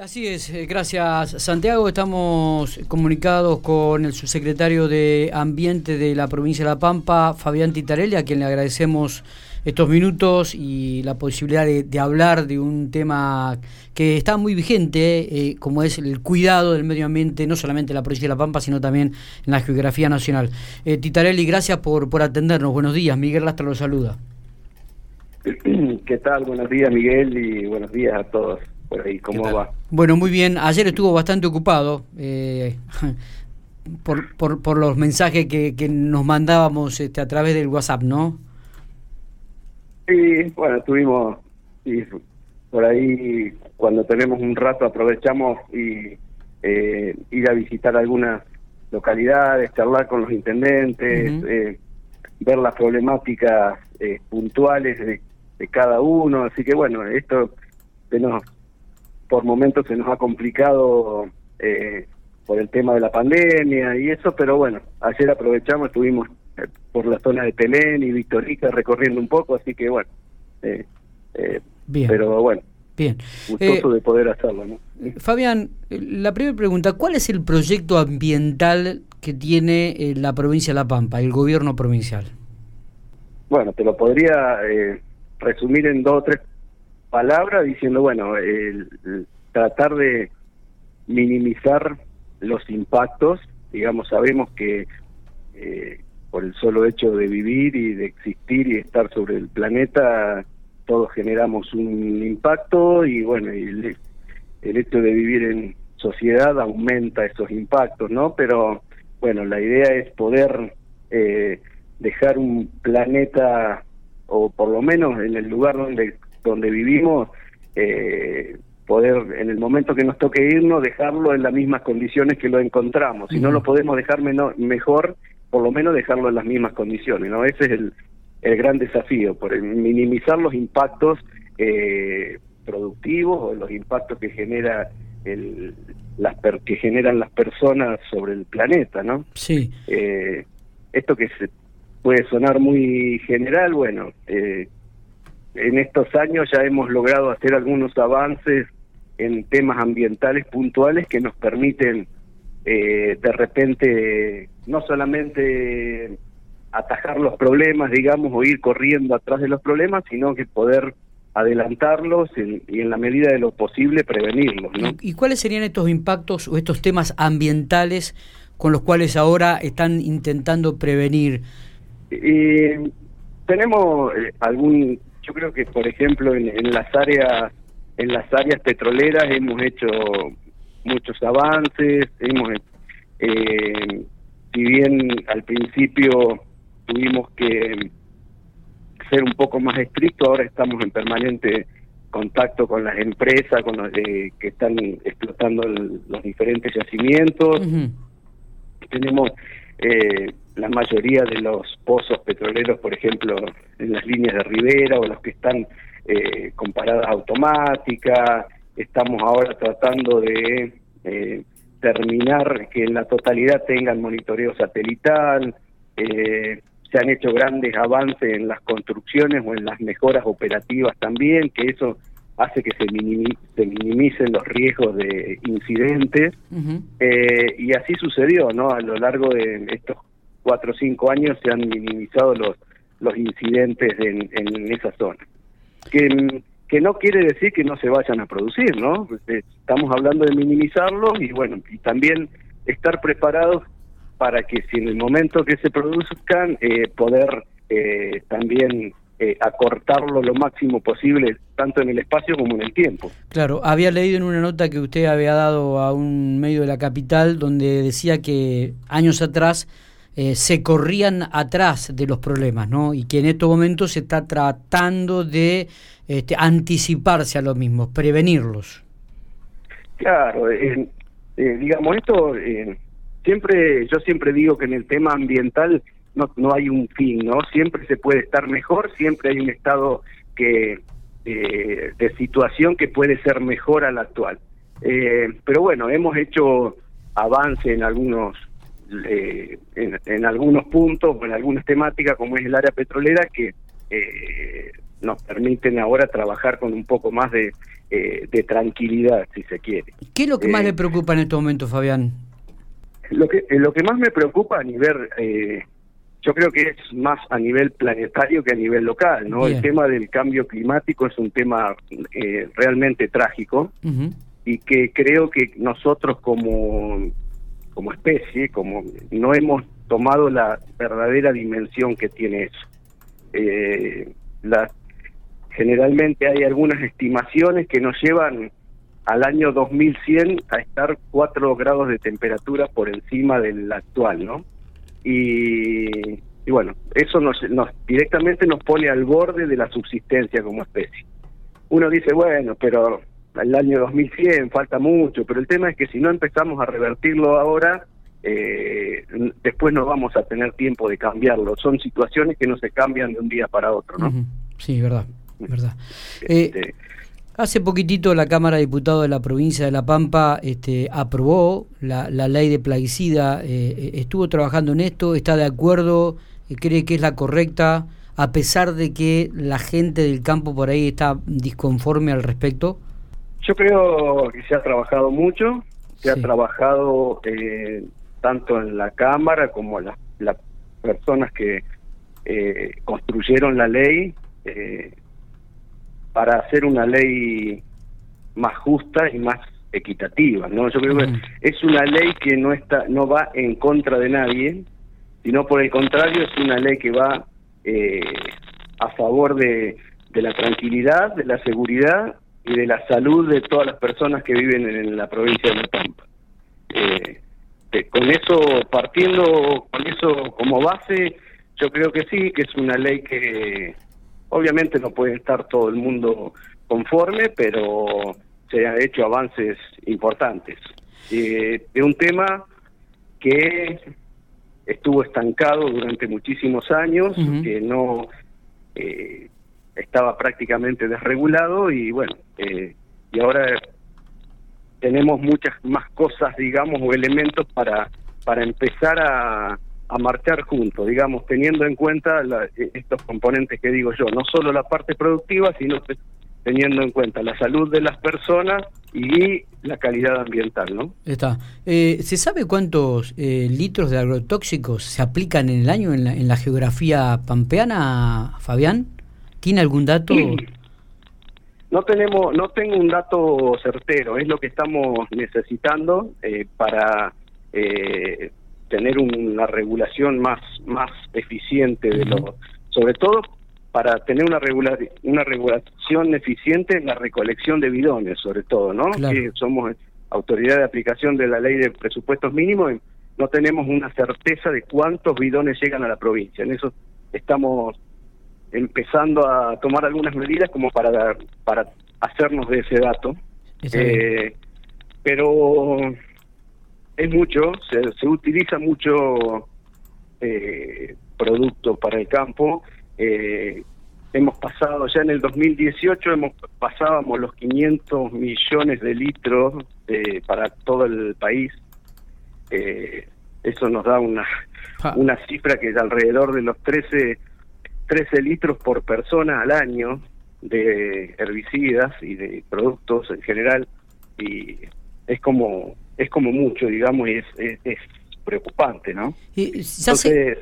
Así es, eh, gracias Santiago. Estamos comunicados con el subsecretario de Ambiente de la provincia de La Pampa, Fabián Titarelli, a quien le agradecemos estos minutos y la posibilidad de, hablar de un tema que está muy vigente, eh, como es el cuidado del medio ambiente, no solamente en la provincia de La Pampa, sino también en la geografía nacional. Eh, Titarelli, gracias por, por atendernos. Buenos días. Miguel Lastra lo saluda. ¿Qué tal? Buenos días, Miguel, y buenos días a todos por ahí, ¿cómo va? Bueno, muy bien. Ayer estuvo bastante ocupado eh, por, por, por, los mensajes que, que nos mandábamos este, a través del WhatsApp, ¿no? Sí, bueno, estuvimos por ahí cuando tenemos un rato aprovechamos y eh, ir a visitar algunas localidades, charlar con los intendentes, eh, ver las problemáticas eh, puntuales de, de, cada uno, así que bueno, esto se nos por momentos se nos ha complicado eh, por el tema de la pandemia y eso, pero bueno, ayer aprovechamos, estuvimos eh, por la zona de Pelén y Victorica recorriendo un poco, así que bueno, eh, eh Bien. pero bueno. Bien. Gustoso de poder hacerlo, ¿no? Fabián, la primera pregunta, ¿cuál es el proyecto ambiental que tiene la provincia de La Pampa, el gobierno provincial? Bueno, te lo podría resumir en dos o tres palabra diciendo, bueno, el, tratar de minimizar los impactos, digamos, sabemos que eh, por el solo hecho de vivir y de existir y estar sobre el planeta, todos generamos un impacto y bueno, el, el hecho de vivir en sociedad aumenta esos impactos, ¿no? Pero bueno, la idea es poder eh, dejar un planeta, o por lo menos en el lugar donde donde vivimos, eh, poder en el momento que nos toque irnos dejarlo en las mismas condiciones que lo encontramos. Si no lo podemos dejar mejor, por lo menos dejarlo en las mismas condiciones. no Ese es el, el gran desafío, por minimizar los impactos eh, productivos o los impactos que genera el, las que generan las personas sobre el planeta, ¿no? Sí. Eh, esto que se puede sonar muy general, bueno, eh, en estos años ya hemos logrado hacer algunos avances en temas ambientales puntuales que nos permiten eh, de repente no solamente atajar los problemas, digamos, o ir corriendo atrás de los problemas, sino que poder adelantarlos y en la medida de lo posible prevenirlos. ¿no? ¿Y, cuáles serían estos impactos o estos temas ambientales con los cuales ahora están intentando prevenir? Eh, tenemos eh, algún yo creo que por ejemplo en, las áreas en las áreas petroleras hemos hecho muchos avances hemos eh, si bien al principio tuvimos que ser un poco más estrictos ahora estamos en permanente contacto con las empresas con los que están explotando los diferentes yacimientos. Tenemos eh, la mayoría de los pozos petroleros, por ejemplo, en líneas de ribera o los que están eh, con paradas automáticas. Estamos ahora tratando de eh, terminar que en la totalidad tengan monitoreo satelital. Eh, se han hecho grandes avances en las construcciones o en las mejoras operativas también, que eso hace que se, minimicen los riesgos de incidentes. eh, y así sucedió, ¿no? A lo largo de estos cuatro o cinco años se han minimizado los, los incidentes en, en esa zona. Que, que no quiere decir que no se vayan a producir, ¿no? Este, estamos hablando de minimizarlos y bueno, y también estar preparados para que si en el momento que se produzcan, eh, poder eh, también eh, acortarlo lo máximo posible, tanto en el espacio como en el tiempo. Claro, había leído en una nota que usted había dado a un medio de la capital donde decía que años atrás eh, se corrían atrás de los problemas, ¿no? Y que en estos momentos se está tratando de este, anticiparse a los mismos, prevenirlos. Claro, eh, digamos, esto siempre, yo siempre digo que en el tema ambiental no, no hay un fin, ¿no? Siempre se puede estar mejor, siempre hay un estado que de situación que puede ser mejor al actual. Eh, pero bueno, hemos hecho avance en algunos eh, en, algunos puntos, en algunas temáticas, como es el área petrolera, que eh, nos permiten ahora trabajar con un poco más de, de tranquilidad, si se quiere. ¿Qué es lo que más le preocupa en este momento, Fabián? Lo que, lo que más me preocupa a nivel yo creo que es más a nivel planetario que a nivel local, ¿no? El tema del cambio climático es un tema eh, realmente trágico y que creo que nosotros como, como especie, como no hemos tomado la verdadera dimensión que tiene eso. Eh, la, generalmente hay algunas estimaciones que nos llevan al año 2100 a estar 4 grados de temperatura por encima del actual, ¿no? y, bueno, eso nos, nos directamente nos pone al borde de la subsistencia como especie. Uno dice, bueno, pero el año 2100 falta mucho, pero el tema es que si no empezamos a revertirlo ahora, eh, después no vamos a tener tiempo de cambiarlo. Son situaciones que no se cambian de un día para otro, ¿no? Sí, verdad, verdad. Este, eh, Hace poquitito la Cámara de Diputados de la provincia de La Pampa este, aprobó la, ley de plaguicida, eh, estuvo trabajando en esto, está de acuerdo, cree que es la correcta, a pesar de que la gente del campo por ahí está disconforme al respecto. Yo creo que se ha trabajado mucho, se ha trabajado tanto en la Cámara como las, las personas que construyeron la ley para hacer una ley más justa y más equitativa, ¿no? Yo creo que es una ley que no está no va en contra de nadie, sino por el contrario es una ley que va eh, a favor de, la tranquilidad, de la seguridad y de la salud de todas las personas que viven en, la provincia de La Pampa. Eh, con eso, partiendo con eso como base, yo creo que sí, que es una ley que Obviamente no puede estar todo el mundo conforme, pero se han hecho avances importantes. Eh, es un tema que estuvo estancado durante muchísimos años, que no eh, estaba prácticamente desregulado y bueno, eh, y ahora tenemos muchas más cosas, digamos, o elementos para, para empezar a, a marchar juntos, digamos, teniendo en cuenta e, estos componentes que digo yo, no solo la parte productiva, sino teniendo en cuenta la salud de las personas y la calidad ambiental, ¿no? Está. Eh, ¿Se sabe cuántos eh, litros de agrotóxicos se aplican en el año en la, en la geografía pampeana, Fabián? ¿Tiene algún dato? No tenemos, no tengo un dato certero. Es lo que estamos necesitando eh, para eh, tener una regulación más más eficiente de los sobre todo para tener una regula una regulación eficiente en la recolección de bidones sobre todo no que somos autoridad de aplicación de la ley de presupuestos mínimos y no tenemos una certeza de cuántos bidones llegan a la provincia en eso estamos empezando a tomar algunas medidas como para para hacernos de ese dato eh, pero es mucho, se, utiliza mucho eh, producto para el campo. Eh, hemos pasado, ya en el 2018 hemos pasábamos los 500 millones de litros para todo el país. Eh, eso nos da una, ah. una cifra que es alrededor de los 13, 13 litros por persona al año de herbicidas y de productos en general. Y es como es como mucho, digamos, y es, es, preocupante, ¿no? Y ya Entonces,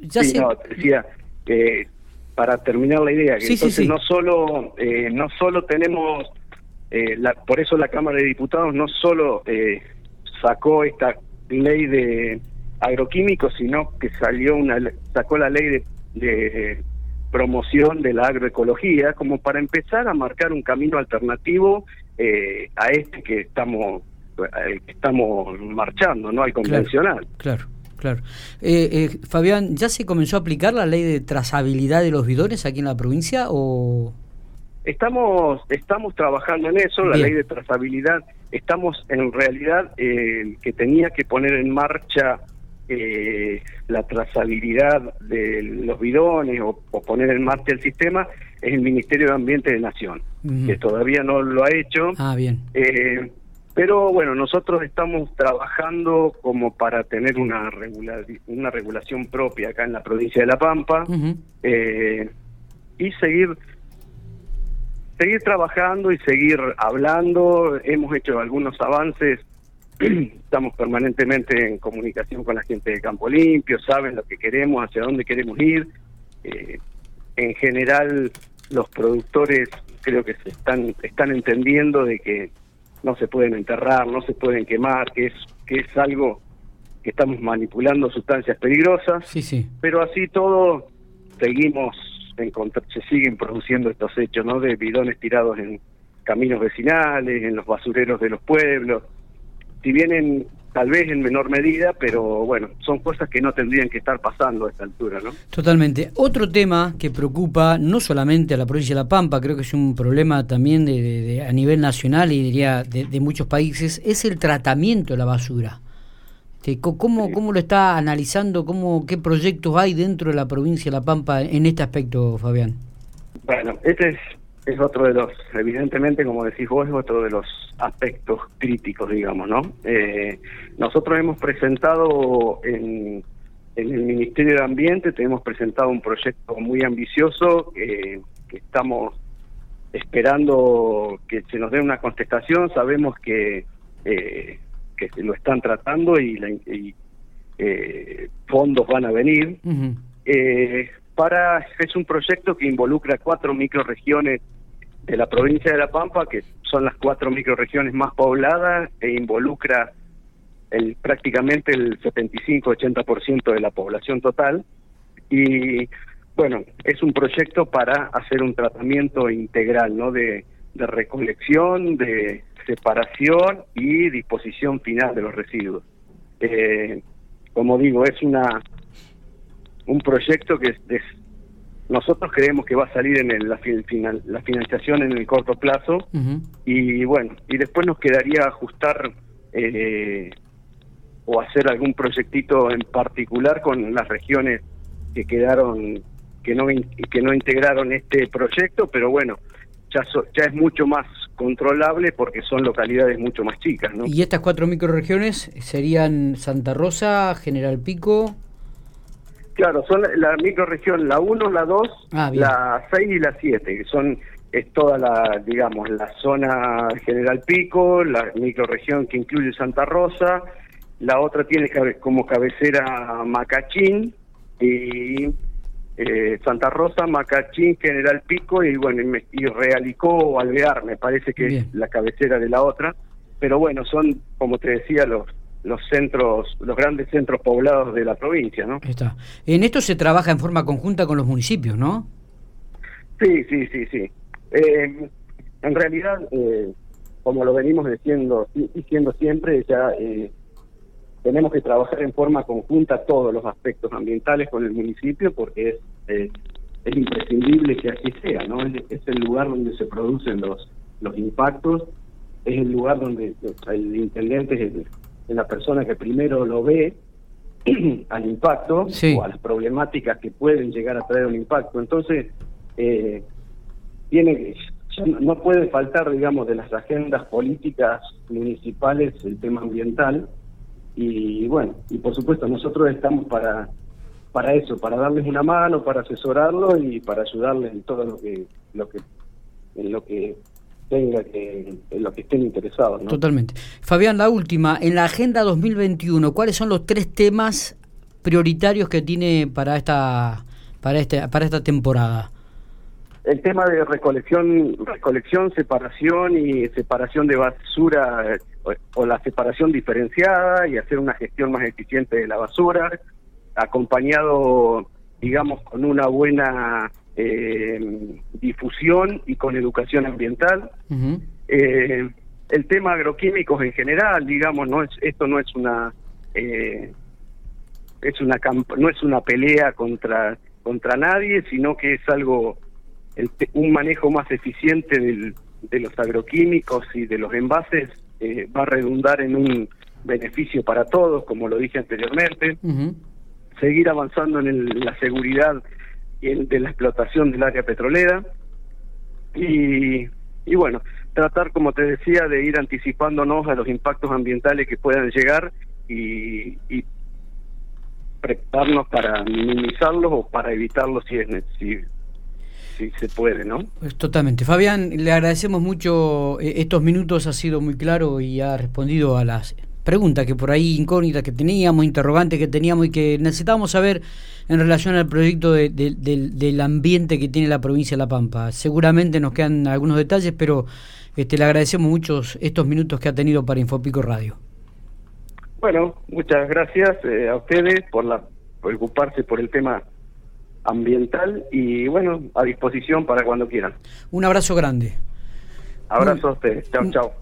ya sí, no, decía que para terminar la idea, que entonces no solo eh, no solo tenemos, eh, la, por eso la Cámara de Diputados no solo eh, sacó esta ley de agroquímicos, sino que salió una sacó la ley de, de promoción de la agroecología como para empezar a marcar un camino alternativo eh, a este que estamos estamos marchando, ¿no? Al convencional. Claro. Claro. Eh, eh, Fabián, ¿ya se comenzó a aplicar la ley de trazabilidad de los bidones aquí en la provincia o...? Estamos, estamos trabajando en eso, la ley de trazabilidad. Estamos en realidad eh, que tenía que poner en marcha eh, la trazabilidad de los bidones o, poner en marcha el sistema es el Ministerio de Ambiente de Nación, que todavía no lo ha hecho. Ah, bien. Eh, pero bueno, nosotros estamos trabajando como para tener una, regula una regulación propia acá en la provincia de La Pampa. eh, y seguir seguir trabajando y seguir hablando. Hemos hecho algunos avances, estamos permanentemente en comunicación con la gente de Campo Limpio, saben lo que queremos, hacia dónde queremos ir. Eh, en general, los productores creo que se están están entendiendo de que no se pueden enterrar, no se pueden quemar, que es que es algo que estamos manipulando sustancias peligrosas. Sí, sí. Pero así todo seguimos se siguen produciendo estos hechos, ¿no? De bidones tirados en caminos vecinales, en los basureros de los pueblos. Si vienen tal vez en menor medida, pero bueno, son cosas que no tendrían que estar pasando a esta altura, ¿no? Totalmente. Otro tema que preocupa no solamente a la provincia de La Pampa, creo que es un problema también de, a nivel nacional y diría de, de, muchos países, es el tratamiento de la basura. ¿Cómo, ¿Cómo lo está analizando? Cómo, ¿Qué proyectos hay dentro de la provincia de La Pampa en este aspecto, Fabián? Bueno, este es, es otro de los, evidentemente, como decís vos, es otro de los aspectos críticos, digamos, ¿no? Eh, nosotros hemos presentado en, en el Ministerio de Ambiente, tenemos presentado un proyecto muy ambicioso que estamos esperando que se nos dé una contestación. Sabemos que eh, que se lo están tratando y, la, eh, fondos van a venir. eh, para Es un proyecto que involucra cuatro microregiones de la provincia de La Pampa, que son las cuatro microregiones más pobladas, e involucra el, prácticamente el 75-80% de la población total. Y bueno, es un proyecto para hacer un tratamiento integral, ¿no? De, recolección, de separación y disposición final de los residuos. Eh, como digo, es una un proyecto que nosotros creemos que va a salir en la, final, la financiación en el corto plazo y bueno, y después nos quedaría ajustar eh, o hacer algún proyectito en particular con las regiones que quedaron que no que no integraron este proyecto, pero bueno, ya, ya es mucho más controlable porque son localidades mucho más chicas. ¿no? ¿Y estas cuatro microregiones serían Santa Rosa, General Pico? Claro, son la, microregión la 1, la 2, ah, la 6 y la 7, que son es toda la, digamos, la zona General Pico, la microregión que incluye Santa Rosa, la otra tiene como cabecera Macachín y eh, Santa Rosa, Macachín, General Pico y bueno y, Realicó o Alvear, me parece que es la cabecera de la otra, pero bueno, son como te decía los los centros, los grandes centros poblados de la provincia, ¿no? Está. En esto se trabaja en forma conjunta con los municipios, ¿no? Sí, sí, sí, sí. Eh, en realidad, eh, como lo venimos diciendo, diciendo siempre, ya eh, tenemos que trabajar en forma conjunta todos los aspectos ambientales con el municipio porque es, es, imprescindible que así sea, ¿no? Es, el lugar donde se producen los, los impactos, es el lugar donde el intendente es, la persona que primero lo ve al impacto o a las problemáticas que pueden llegar a traer un impacto. Entonces, eh, tiene no puede faltar, digamos, de las agendas políticas municipales el tema ambiental y bueno, y por supuesto nosotros estamos para para eso, para darles una mano, para asesorarlos y para ayudarles en todo lo que lo que en lo que tenga que en lo que estén interesados, ¿no? Totalmente. Fabián, la última, en la agenda 2021, ¿cuáles son los tres temas prioritarios que tiene para esta para este para esta temporada? el tema de recolección, recolección, separación y separación de basura o, la separación diferenciada y hacer una gestión más eficiente de la basura, acompañado, digamos, con una buena eh, difusión y con educación ambiental. eh, el tema agroquímicos en general, digamos, no es esto no es una eh, es una no es una pelea contra contra nadie, sino que es algo un manejo más eficiente de los agroquímicos y de los envases eh, va a redundar en un beneficio para todos, como lo dije anteriormente. Seguir avanzando en la seguridad y de la explotación del área petrolera. Y, y bueno, tratar, como te decía, de ir anticipándonos a los impactos ambientales que puedan llegar y, y prepararnos para minimizarlos o para evitarlos si es necesario. si se puede, ¿no? Totalmente. Fabián, le agradecemos mucho eh, estos minutos, ha sido muy claro y ha respondido a las preguntas que por ahí incógnitas que teníamos, interrogantes que teníamos y que necesitábamos saber en relación al proyecto del ambiente que tiene la provincia de La Pampa. Seguramente nos quedan algunos detalles, pero este, le agradecemos mucho estos minutos que ha tenido para Infopico Radio. Bueno, muchas gracias eh, a ustedes por la preocuparse por el tema ambiental y bueno, a disposición para cuando quieran. Un abrazo grande. Abrazo a ustedes. Chao, chao.